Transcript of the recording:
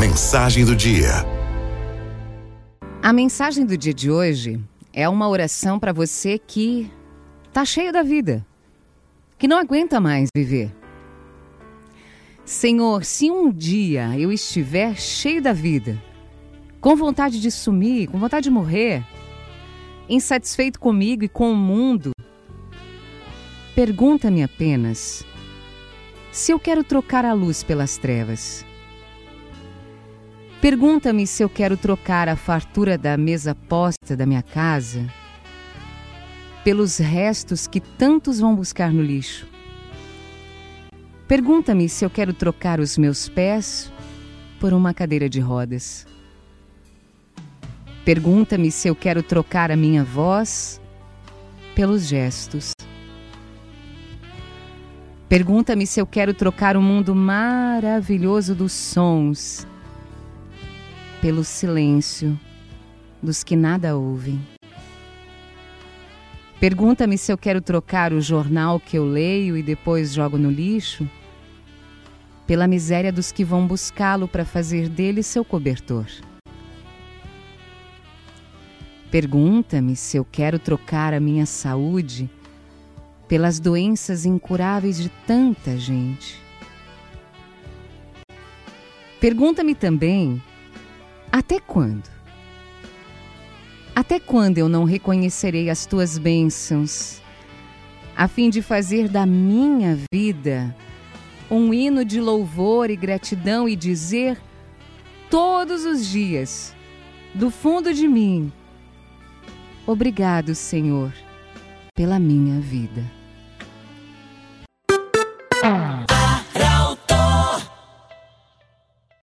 Mensagem do dia. A mensagem do dia de hoje é uma oração para você que tá cheio da vida, que não aguenta mais viver. Senhor, se um dia eu estiver cheio da vida, com vontade de sumir, com vontade de morrer, insatisfeito comigo e com o mundo, pergunta-me apenas se eu quero trocar a luz pelas trevas. Pergunta-me se eu quero trocar a fartura da mesa posta da minha casa pelos restos que tantos vão buscar no lixo. Pergunta-me se eu quero trocar os meus pés por uma cadeira de rodas. Pergunta-me se eu quero trocar a minha voz pelos gestos. Pergunta-me se eu quero trocar o mundo maravilhoso dos sons pelo silêncio dos que nada ouvem. Pergunta-me se eu quero trocar o jornal que eu leio e depois jogo no lixo pela miséria dos que vão buscá-lo para fazer dele seu cobertor. Pergunta-me se eu quero trocar a minha saúde pelas doenças incuráveis de tanta gente. Pergunta-me também: até quando? Até quando eu não reconhecerei as tuas bênçãos, a fim de fazer da minha vida um hino de louvor e gratidão e dizer todos os dias, do fundo de mim: Obrigado, Senhor, pela minha vida.